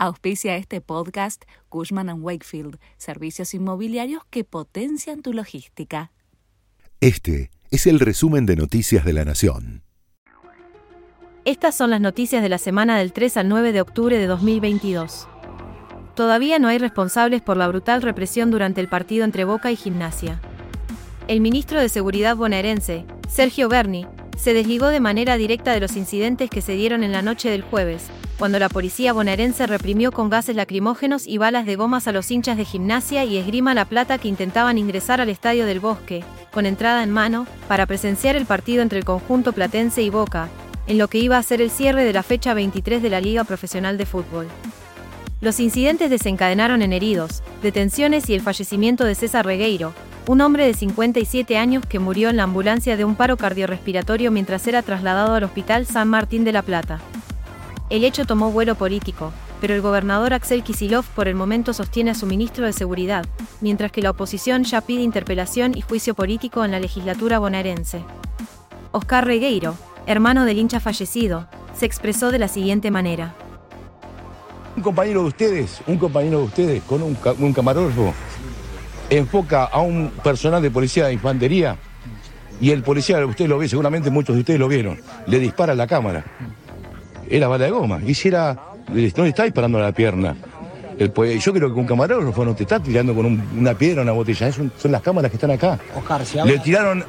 Auspicia este podcast Cushman ⁇ Wakefield, servicios inmobiliarios que potencian tu logística. Este es el resumen de Noticias de la Nación. Estas son las noticias de la semana del 3 al 9 de octubre de 2022. Todavía no hay responsables por la brutal represión durante el partido entre Boca y Gimnasia. El ministro de Seguridad bonaerense, Sergio Berni, se desligó de manera directa de los incidentes que se dieron en la noche del jueves, cuando la policía bonaerense reprimió con gases lacrimógenos y balas de gomas a los hinchas de gimnasia y esgrima La Plata que intentaban ingresar al Estadio del Bosque, con entrada en mano, para presenciar el partido entre el conjunto platense y Boca, en lo que iba a ser el cierre de la fecha 23 de la Liga Profesional de Fútbol. Los incidentes desencadenaron en heridos, detenciones y el fallecimiento de César Regueiro, un hombre de 57 años que murió en la ambulancia de un paro cardiorrespiratorio mientras era trasladado al Hospital San Martín de la Plata. El hecho tomó vuelo político, pero el gobernador Axel Kisilov por el momento sostiene a su ministro de Seguridad, mientras que la oposición ya pide interpelación y juicio político en la legislatura bonaerense. Oscar Regueiro, hermano del hincha fallecido, se expresó de la siguiente manera. Un compañero de ustedes, un compañero de ustedes con un, un camarógrafo enfoca a un personal de policía de infantería y el policía, usted lo ve, seguramente muchos de ustedes lo vieron, le dispara a la cámara. Era bala de goma. Y si era, no le está disparando a la pierna. yo creo que un camarógrafo no te está tirando con una piedra o una botella. son las cámaras que están acá. le tiraron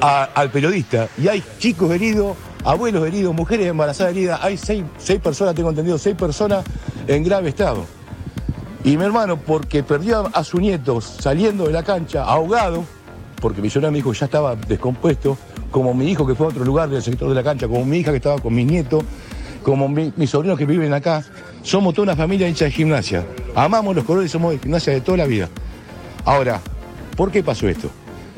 al periodista y hay chicos heridos, abuelos heridos, mujeres embarazadas heridas. Hay seis, seis personas, tengo entendido, seis personas en grave estado. Y mi hermano, porque perdió a su nieto saliendo de la cancha, ahogado, porque mi señora me dijo ya estaba descompuesto, como mi hijo que fue a otro lugar del sector de la cancha, como mi hija que estaba con mis nietos, como mis sobrinos que viven acá, somos toda una familia hincha de gimnasia. Amamos los colores, somos de gimnasia de toda la vida. Ahora, ¿por qué pasó esto?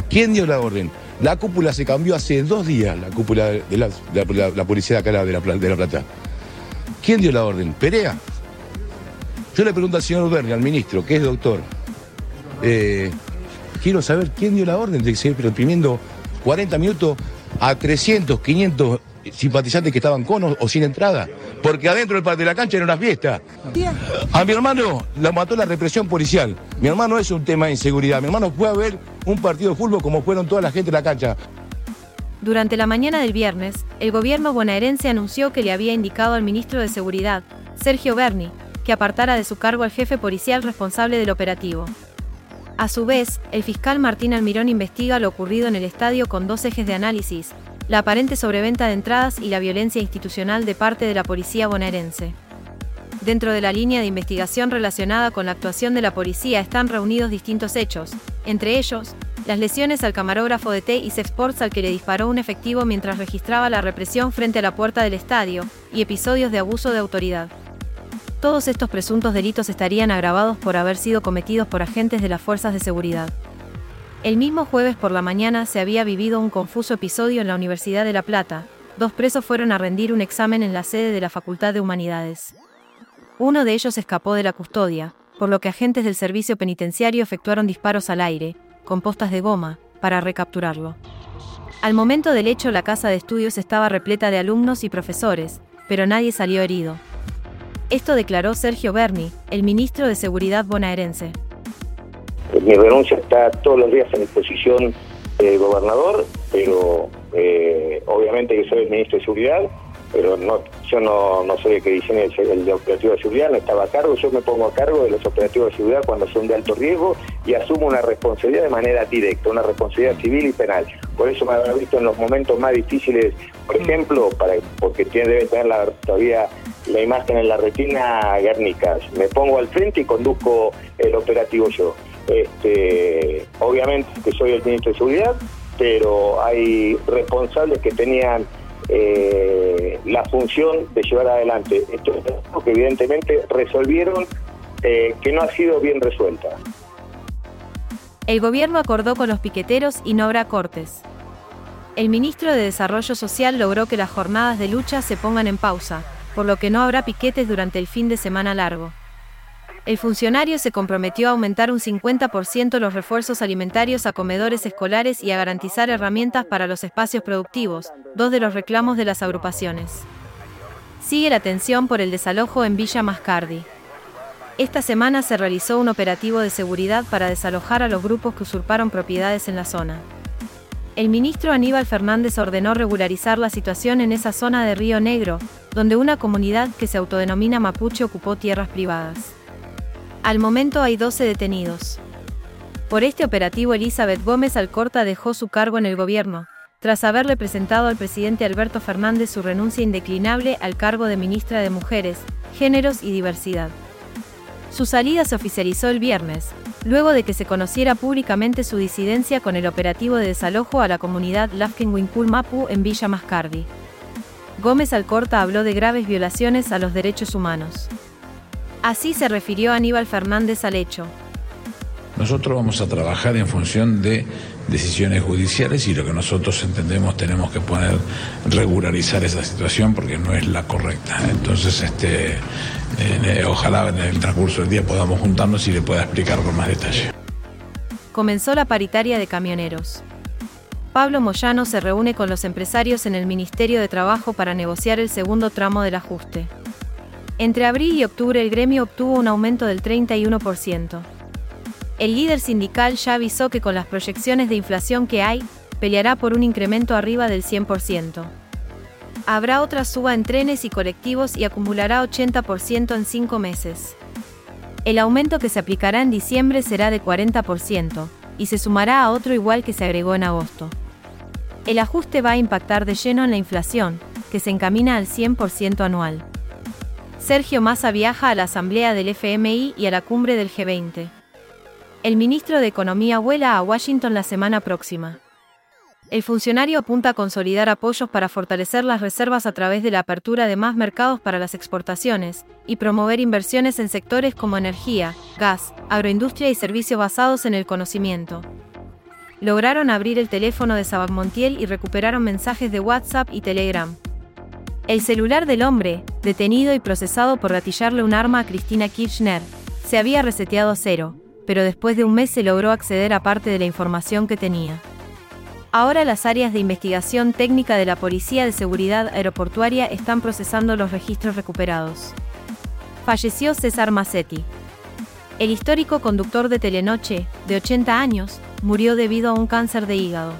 ¿Quién dio la orden? La cúpula se cambió hace dos días, la cúpula de la, policía de acá de la, de la Plata. ¿Quién dio la orden? ¿Perea? Yo le pregunto al señor Berni, al ministro, que es doctor, eh, quiero saber quién dio la orden de seguir reprimiendo 40 minutos a 300, 500 simpatizantes que estaban con o, sin entrada, porque adentro del de la cancha era una fiesta. A mi hermano la mató la represión policial. Mi hermano es un tema de inseguridad. Mi hermano fue a ver un partido de fútbol como fueron toda la gente de la cancha. Durante la mañana del viernes, el gobierno bonaerense anunció que le había indicado al ministro de Seguridad, Sergio Berni, que apartara de su cargo al jefe policial responsable del operativo. A su vez, el fiscal Martín Almirón investiga lo ocurrido en el estadio con dos ejes de análisis, la aparente sobreventa de entradas y la violencia institucional de parte de la policía bonaerense. Dentro de la línea de investigación relacionada con la actuación de la policía están reunidos distintos hechos, entre ellos, las lesiones al camarógrafo de TIC Sports al que le disparó un efectivo mientras registraba la represión frente a la puerta del estadio, y episodios de abuso de autoridad. Todos estos presuntos delitos estarían agravados por haber sido cometidos por agentes de las fuerzas de seguridad. El mismo jueves por la mañana se había vivido un confuso episodio en la Universidad de La Plata. Dos presos fueron a rendir un examen en la sede de la Facultad de Humanidades. Uno de ellos escapó de la custodia, por lo que agentes del servicio penitenciario efectuaron disparos al aire, con postas de goma, para recapturarlo. Al momento del hecho la casa de estudios estaba repleta de alumnos y profesores, pero nadie salió herido. Esto declaró Sergio Berni, el ministro de Seguridad bonaerense. Mi renuncia está todos los días en disposición del gobernador, pero eh, obviamente que soy el ministro de Seguridad, pero no, yo no, soy el que diseña el, operativo de seguridad, no estaba a cargo, yo me pongo a cargo de los operativos de seguridad cuando son de alto riesgo y asumo una responsabilidad de manera directa, una responsabilidad civil y penal. Por eso me habrá visto en los momentos más difíciles, por ejemplo, para, porque tiene, debe tener la, todavía la imagen en la retina Guernica. Me pongo al frente y conduzco el operativo yo. Este, obviamente que soy el ministro de Seguridad, pero hay responsables que tenían eh, la función de llevar adelante esto que evidentemente resolvieron eh, que no ha sido bien resuelta. El gobierno acordó con los piqueteros y no habrá cortes. El ministro de Desarrollo Social logró que las jornadas de lucha se pongan en pausa, por lo que no habrá piquetes durante el fin de semana largo. El funcionario se comprometió a aumentar un 50% los refuerzos alimentarios a comedores escolares y a garantizar herramientas para los espacios productivos, dos de los reclamos de las agrupaciones. Sigue la tensión por el desalojo en Villa Mascardi. Esta semana se realizó un operativo de seguridad para desalojar a los grupos que usurparon propiedades en la zona. El ministro Aníbal Fernández ordenó regularizar la situación en esa zona de Río Negro, donde una comunidad que se autodenomina mapuche ocupó tierras privadas. Al momento hay 12 detenidos. Por este operativo Elizabeth Gómez Alcorta dejó su cargo en el gobierno, tras haberle presentado al presidente Alberto Fernández su renuncia indeclinable al cargo de ministra de Mujeres, Géneros y Diversidad. Su salida se oficializó el viernes, luego de que se conociera públicamente su disidencia con el operativo de desalojo a la comunidad Lafkenwinkul Mapu en Villa Mascardi. Gómez Alcorta habló de graves violaciones a los derechos humanos. Así se refirió Aníbal Fernández al hecho. Nosotros vamos a trabajar en función de decisiones judiciales y lo que nosotros entendemos tenemos que poner regularizar esa situación porque no es la correcta. Entonces, este, eh, ojalá en el transcurso del día podamos juntarnos y le pueda explicar con más detalle. Comenzó la paritaria de camioneros. Pablo Moyano se reúne con los empresarios en el Ministerio de Trabajo para negociar el segundo tramo del ajuste. Entre abril y octubre el gremio obtuvo un aumento del 31%. El líder sindical ya avisó que con las proyecciones de inflación que hay, peleará por un incremento arriba del 100%. Habrá otra suba en trenes y colectivos y acumulará 80% en cinco meses. El aumento que se aplicará en diciembre será de 40% y se sumará a otro igual que se agregó en agosto. El ajuste va a impactar de lleno en la inflación, que se encamina al 100% anual. Sergio Massa viaja a la asamblea del FMI y a la cumbre del G20. El ministro de Economía vuela a Washington la semana próxima. El funcionario apunta a consolidar apoyos para fortalecer las reservas a través de la apertura de más mercados para las exportaciones y promover inversiones en sectores como energía, gas, agroindustria y servicios basados en el conocimiento. Lograron abrir el teléfono de Sabac Montiel y recuperaron mensajes de WhatsApp y Telegram. El celular del hombre, detenido y procesado por gatillarle un arma a Cristina Kirchner, se había reseteado a cero pero después de un mes se logró acceder a parte de la información que tenía. Ahora las áreas de investigación técnica de la Policía de Seguridad Aeroportuaria están procesando los registros recuperados. Falleció César Massetti. El histórico conductor de Telenoche, de 80 años, murió debido a un cáncer de hígado.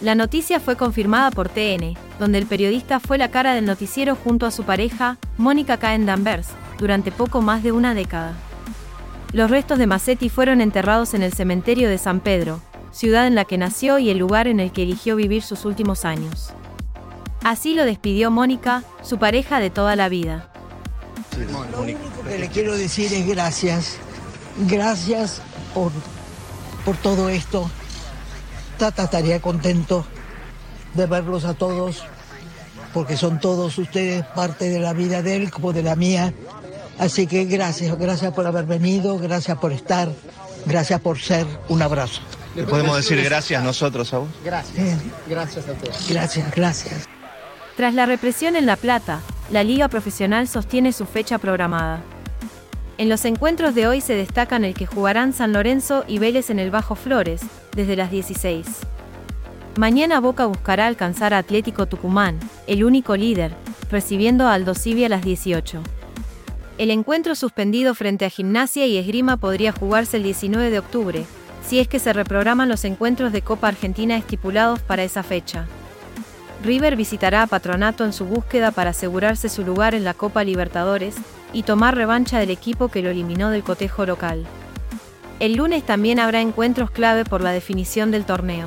La noticia fue confirmada por TN, donde el periodista fue la cara del noticiero junto a su pareja, Mónica Caen Danvers, durante poco más de una década. Los restos de Massetti fueron enterrados en el cementerio de San Pedro, ciudad en la que nació y el lugar en el que eligió vivir sus últimos años. Así lo despidió Mónica, su pareja de toda la vida. Lo único que le quiero decir es gracias. Gracias por, por todo esto. Tata estaría contento de verlos a todos, porque son todos ustedes parte de la vida de él como de la mía. Así que gracias, gracias por haber venido, gracias por estar, gracias por ser. Un abrazo. ¿Le podemos decir gracias nosotros a vos? Gracias. Gracias a todos. Gracias, gracias. Tras la represión en La Plata, la Liga Profesional sostiene su fecha programada. En los encuentros de hoy se destacan el que jugarán San Lorenzo y Vélez en el Bajo Flores, desde las 16. Mañana Boca buscará alcanzar a Atlético Tucumán, el único líder, recibiendo a Aldo a las 18. El encuentro suspendido frente a Gimnasia y Esgrima podría jugarse el 19 de octubre, si es que se reprograman los encuentros de Copa Argentina estipulados para esa fecha. River visitará a Patronato en su búsqueda para asegurarse su lugar en la Copa Libertadores y tomar revancha del equipo que lo eliminó del cotejo local. El lunes también habrá encuentros clave por la definición del torneo.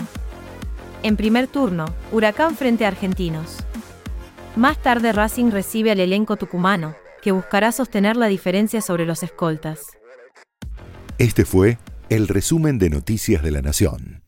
En primer turno, Huracán frente a Argentinos. Más tarde Racing recibe al elenco tucumano, que buscará sostener la diferencia sobre los escoltas. Este fue el resumen de Noticias de la Nación.